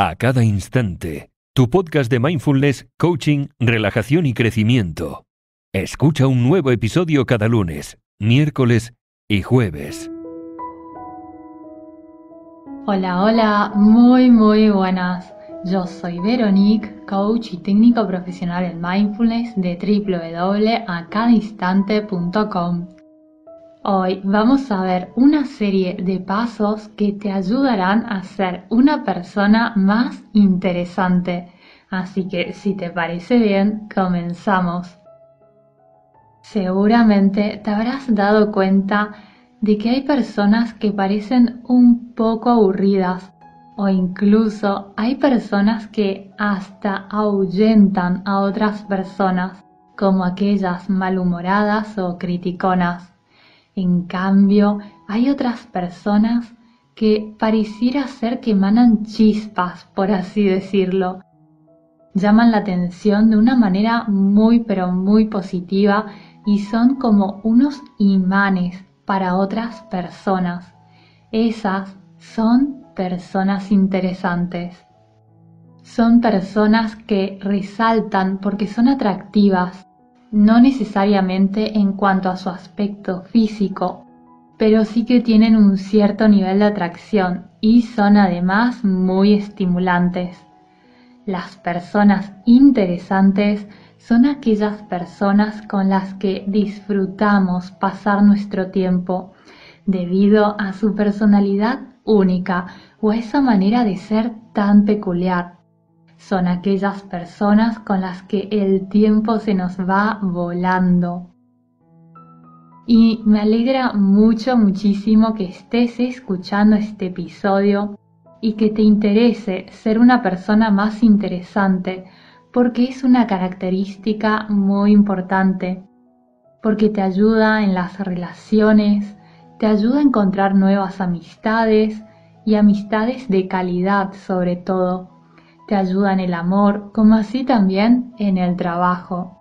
a cada instante. Tu podcast de mindfulness, coaching, relajación y crecimiento. Escucha un nuevo episodio cada lunes, miércoles y jueves. Hola, hola, muy, muy buenas. Yo soy Veronique, coach y técnico profesional en mindfulness de www.acadainstante.com. Hoy vamos a ver una serie de pasos que te ayudarán a ser una persona más interesante. Así que si te parece bien, comenzamos. Seguramente te habrás dado cuenta de que hay personas que parecen un poco aburridas o incluso hay personas que hasta ahuyentan a otras personas, como aquellas malhumoradas o criticonas. En cambio, hay otras personas que pareciera ser que emanan chispas, por así decirlo. Llaman la atención de una manera muy pero muy positiva y son como unos imanes para otras personas. Esas son personas interesantes. Son personas que resaltan porque son atractivas, no necesariamente en cuanto a su aspecto físico, pero sí que tienen un cierto nivel de atracción y son además muy estimulantes. Las personas interesantes son aquellas personas con las que disfrutamos pasar nuestro tiempo debido a su personalidad única o a esa manera de ser tan peculiar son aquellas personas con las que el tiempo se nos va volando. Y me alegra mucho, muchísimo que estés escuchando este episodio y que te interese ser una persona más interesante, porque es una característica muy importante, porque te ayuda en las relaciones, te ayuda a encontrar nuevas amistades y amistades de calidad sobre todo te ayuda en el amor, como así también en el trabajo.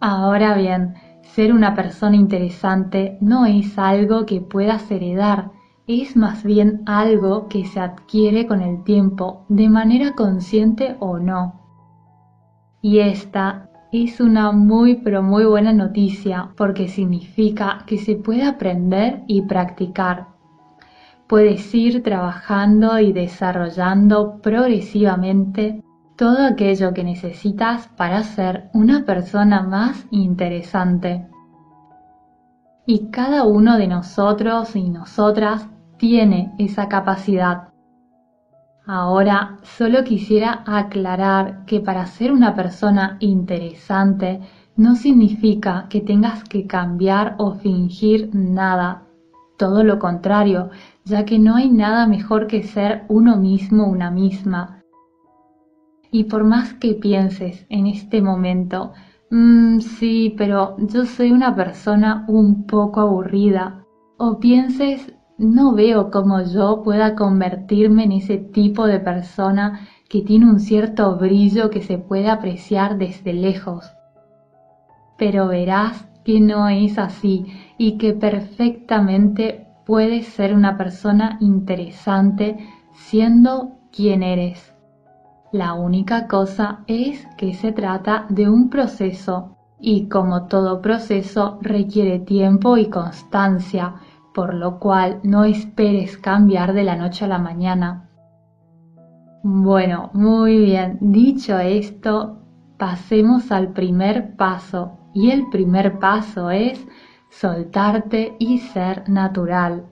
Ahora bien, ser una persona interesante no es algo que puedas heredar, es más bien algo que se adquiere con el tiempo, de manera consciente o no. Y esta es una muy pero muy buena noticia porque significa que se puede aprender y practicar puedes ir trabajando y desarrollando progresivamente todo aquello que necesitas para ser una persona más interesante. Y cada uno de nosotros y nosotras tiene esa capacidad. Ahora solo quisiera aclarar que para ser una persona interesante no significa que tengas que cambiar o fingir nada. Todo lo contrario, ya que no hay nada mejor que ser uno mismo, una misma. Y por más que pienses en este momento, mmm, sí, pero yo soy una persona un poco aburrida, o pienses, no veo cómo yo pueda convertirme en ese tipo de persona que tiene un cierto brillo que se puede apreciar desde lejos. Pero verás que no es así y que perfectamente puedes ser una persona interesante siendo quien eres. La única cosa es que se trata de un proceso y como todo proceso requiere tiempo y constancia, por lo cual no esperes cambiar de la noche a la mañana. Bueno, muy bien, dicho esto, pasemos al primer paso y el primer paso es soltarte y ser natural.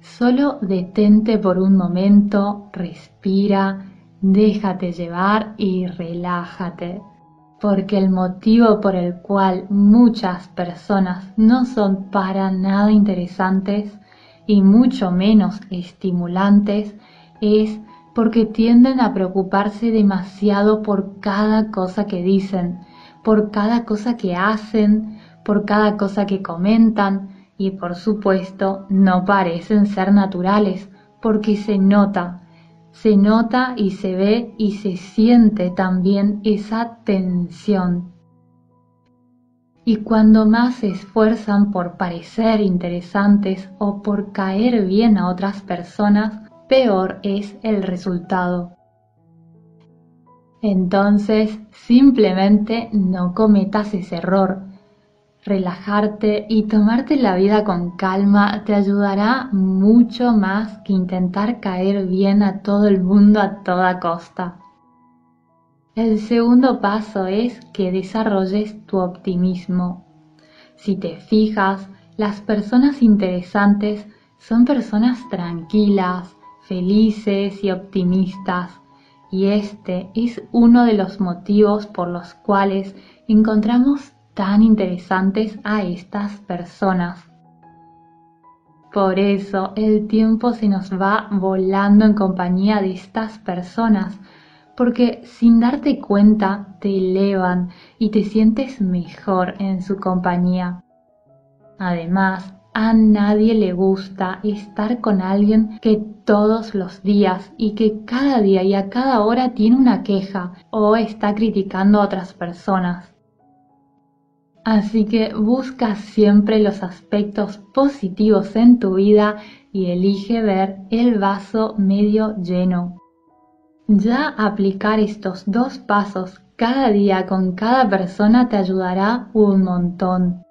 Solo detente por un momento, respira, déjate llevar y relájate, porque el motivo por el cual muchas personas no son para nada interesantes y mucho menos estimulantes es porque tienden a preocuparse demasiado por cada cosa que dicen, por cada cosa que hacen, por cada cosa que comentan y por supuesto no parecen ser naturales porque se nota, se nota y se ve y se siente también esa tensión. Y cuando más se esfuerzan por parecer interesantes o por caer bien a otras personas, peor es el resultado. Entonces, simplemente no cometas ese error. Relajarte y tomarte la vida con calma te ayudará mucho más que intentar caer bien a todo el mundo a toda costa. El segundo paso es que desarrolles tu optimismo. Si te fijas, las personas interesantes son personas tranquilas, felices y optimistas, y este es uno de los motivos por los cuales encontramos tan interesantes a estas personas. Por eso el tiempo se nos va volando en compañía de estas personas, porque sin darte cuenta te elevan y te sientes mejor en su compañía. Además, a nadie le gusta estar con alguien que todos los días y que cada día y a cada hora tiene una queja o está criticando a otras personas. Así que busca siempre los aspectos positivos en tu vida y elige ver el vaso medio lleno. Ya aplicar estos dos pasos cada día con cada persona te ayudará un montón.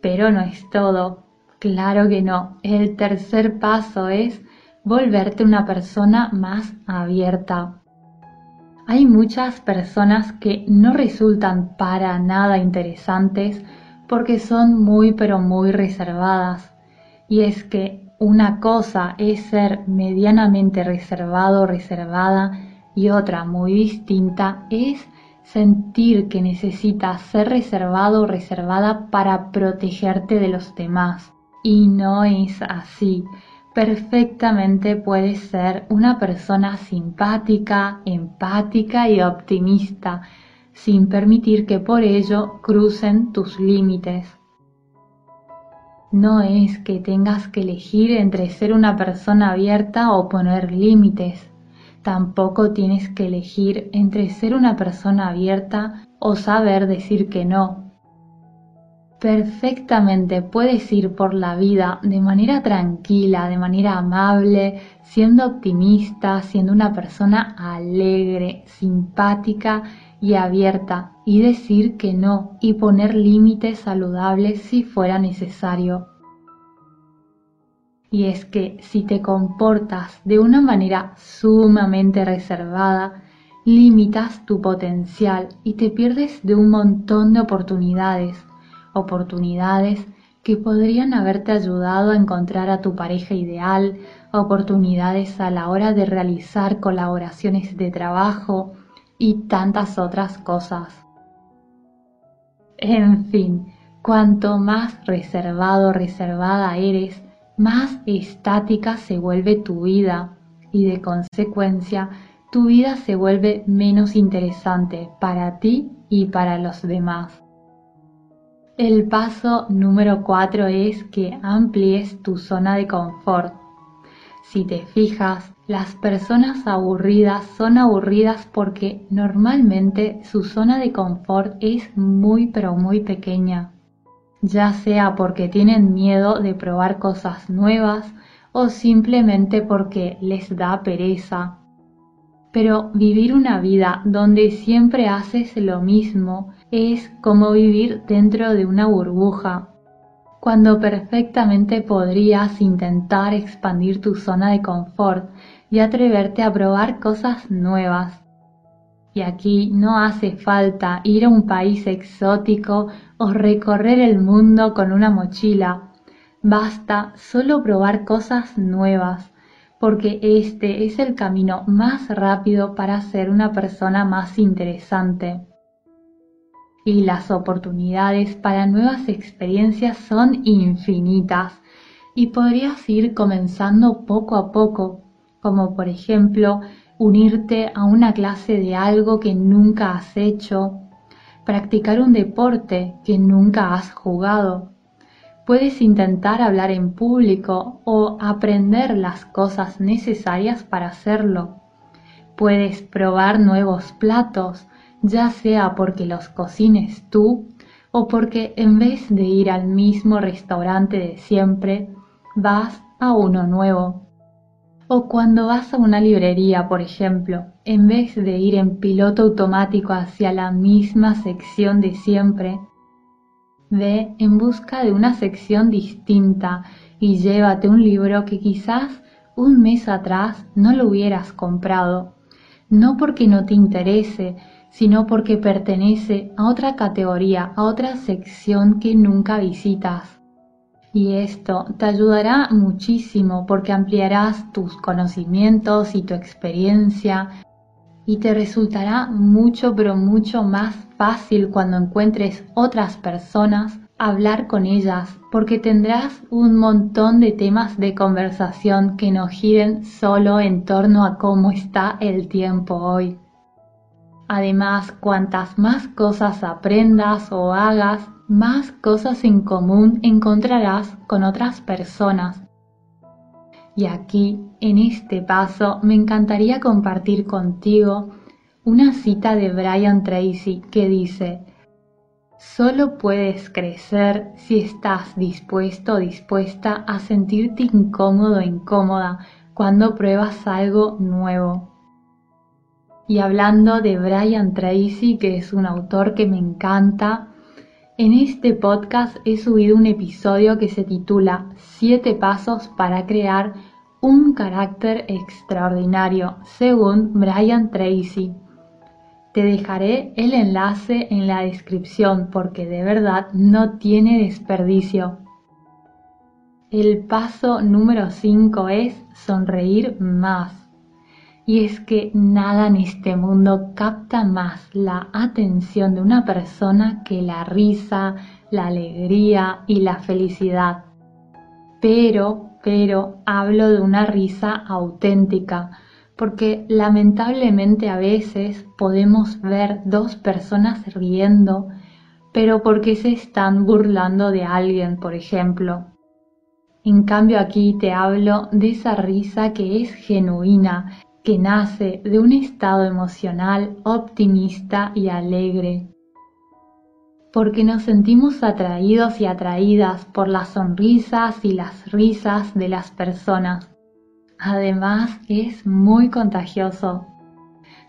Pero no es todo. Claro que no. El tercer paso es volverte una persona más abierta. Hay muchas personas que no resultan para nada interesantes porque son muy pero muy reservadas. Y es que una cosa es ser medianamente reservado o reservada y otra muy distinta es sentir que necesitas ser reservado o reservada para protegerte de los demás. Y no es así. Perfectamente puedes ser una persona simpática, empática y optimista, sin permitir que por ello crucen tus límites. No es que tengas que elegir entre ser una persona abierta o poner límites. Tampoco tienes que elegir entre ser una persona abierta o saber decir que no. Perfectamente puedes ir por la vida de manera tranquila, de manera amable, siendo optimista, siendo una persona alegre, simpática y abierta y decir que no y poner límites saludables si fuera necesario. Y es que si te comportas de una manera sumamente reservada, limitas tu potencial y te pierdes de un montón de oportunidades oportunidades que podrían haberte ayudado a encontrar a tu pareja ideal, oportunidades a la hora de realizar colaboraciones de trabajo y tantas otras cosas. En fin, cuanto más reservado reservada eres, más estática se vuelve tu vida y de consecuencia tu vida se vuelve menos interesante para ti y para los demás. El paso número 4 es que amplíes tu zona de confort. Si te fijas, las personas aburridas son aburridas porque normalmente su zona de confort es muy pero muy pequeña, ya sea porque tienen miedo de probar cosas nuevas o simplemente porque les da pereza. Pero vivir una vida donde siempre haces lo mismo es como vivir dentro de una burbuja, cuando perfectamente podrías intentar expandir tu zona de confort y atreverte a probar cosas nuevas. Y aquí no hace falta ir a un país exótico o recorrer el mundo con una mochila. Basta solo probar cosas nuevas, porque este es el camino más rápido para ser una persona más interesante y las oportunidades para nuevas experiencias son infinitas y podrías ir comenzando poco a poco, como por ejemplo unirte a una clase de algo que nunca has hecho, practicar un deporte que nunca has jugado. Puedes intentar hablar en público o aprender las cosas necesarias para hacerlo. Puedes probar nuevos platos, ya sea porque los cocines tú o porque en vez de ir al mismo restaurante de siempre, vas a uno nuevo. O cuando vas a una librería, por ejemplo, en vez de ir en piloto automático hacia la misma sección de siempre, ve en busca de una sección distinta y llévate un libro que quizás un mes atrás no lo hubieras comprado, no porque no te interese, sino porque pertenece a otra categoría, a otra sección que nunca visitas. Y esto te ayudará muchísimo porque ampliarás tus conocimientos y tu experiencia y te resultará mucho pero mucho más fácil cuando encuentres otras personas hablar con ellas porque tendrás un montón de temas de conversación que no giren solo en torno a cómo está el tiempo hoy. Además, cuantas más cosas aprendas o hagas, más cosas en común encontrarás con otras personas. Y aquí, en este paso, me encantaría compartir contigo una cita de Brian Tracy que dice, Solo puedes crecer si estás dispuesto o dispuesta a sentirte incómodo o incómoda cuando pruebas algo nuevo. Y hablando de Brian Tracy, que es un autor que me encanta, en este podcast he subido un episodio que se titula Siete pasos para crear un carácter extraordinario, según Brian Tracy. Te dejaré el enlace en la descripción porque de verdad no tiene desperdicio. El paso número 5 es sonreír más. Y es que nada en este mundo capta más la atención de una persona que la risa, la alegría y la felicidad. Pero, pero hablo de una risa auténtica, porque lamentablemente a veces podemos ver dos personas riendo, pero porque se están burlando de alguien, por ejemplo. En cambio aquí te hablo de esa risa que es genuina, que nace de un estado emocional optimista y alegre, porque nos sentimos atraídos y atraídas por las sonrisas y las risas de las personas. Además, es muy contagioso.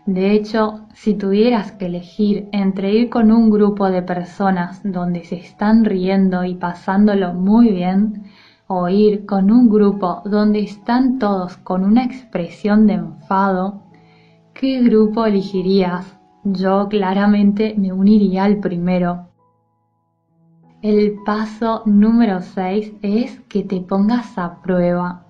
De hecho, si tuvieras que elegir entre ir con un grupo de personas donde se están riendo y pasándolo muy bien, o ir con un grupo donde están todos con una expresión de enfado, ¿qué grupo elegirías? Yo claramente me uniría al primero. El paso número 6 es que te pongas a prueba,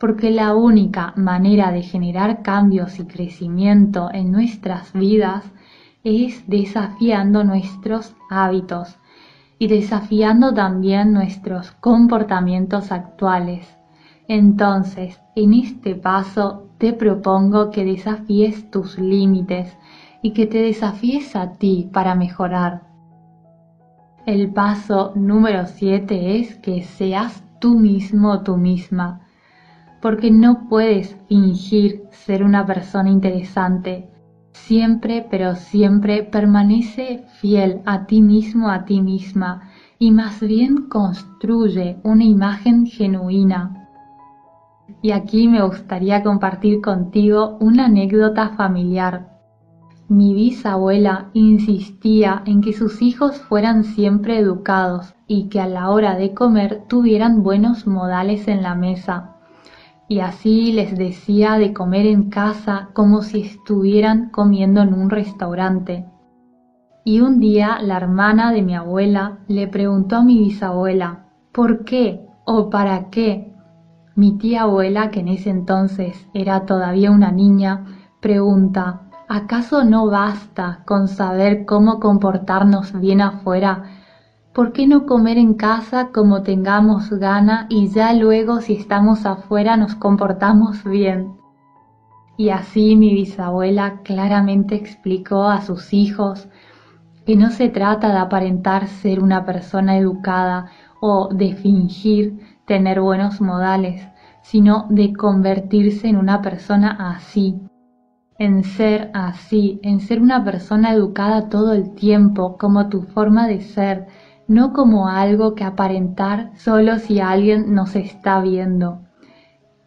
porque la única manera de generar cambios y crecimiento en nuestras vidas es desafiando nuestros hábitos, y desafiando también nuestros comportamientos actuales. Entonces, en este paso te propongo que desafíes tus límites y que te desafíes a ti para mejorar. El paso número 7 es que seas tú mismo tú misma, porque no puedes fingir ser una persona interesante Siempre, pero siempre permanece fiel a ti mismo, a ti misma, y más bien construye una imagen genuina. Y aquí me gustaría compartir contigo una anécdota familiar. Mi bisabuela insistía en que sus hijos fueran siempre educados y que a la hora de comer tuvieran buenos modales en la mesa y así les decía de comer en casa como si estuvieran comiendo en un restaurante. Y un día la hermana de mi abuela le preguntó a mi bisabuela, ¿por qué o para qué? Mi tía abuela, que en ese entonces era todavía una niña, pregunta, ¿acaso no basta con saber cómo comportarnos bien afuera ¿Por qué no comer en casa como tengamos gana y ya luego si estamos afuera nos comportamos bien? Y así mi bisabuela claramente explicó a sus hijos que no se trata de aparentar ser una persona educada o de fingir tener buenos modales, sino de convertirse en una persona así, en ser así, en ser una persona educada todo el tiempo como tu forma de ser, no como algo que aparentar solo si alguien nos está viendo.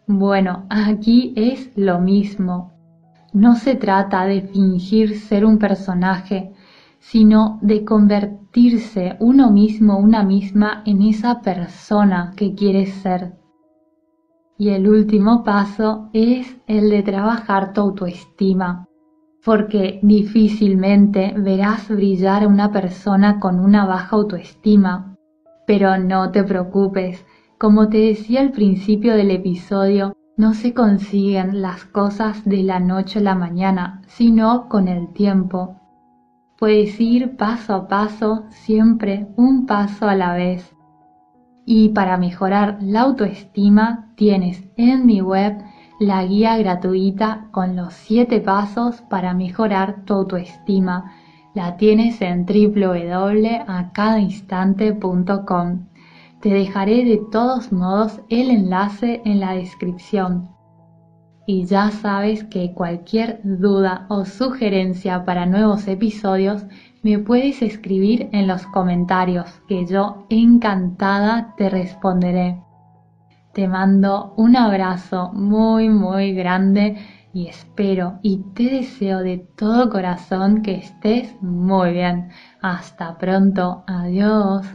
Bueno, aquí es lo mismo. No se trata de fingir ser un personaje, sino de convertirse uno mismo, una misma, en esa persona que quieres ser. Y el último paso es el de trabajar tu autoestima, porque difícilmente verás brillar a una persona con una baja autoestima. Pero no te preocupes, como te decía al principio del episodio, no se consiguen las cosas de la noche a la mañana, sino con el tiempo. Puedes ir paso a paso, siempre un paso a la vez. Y para mejorar la autoestima tienes en mi web la guía gratuita con los 7 pasos para mejorar tu autoestima. La tienes en www.acadainstante.com. Te dejaré de todos modos el enlace en la descripción y ya sabes que cualquier duda o sugerencia para nuevos episodios me puedes escribir en los comentarios que yo encantada te responderé. Te mando un abrazo muy muy grande y espero y te deseo de todo corazón que estés muy bien. Hasta pronto. Adiós.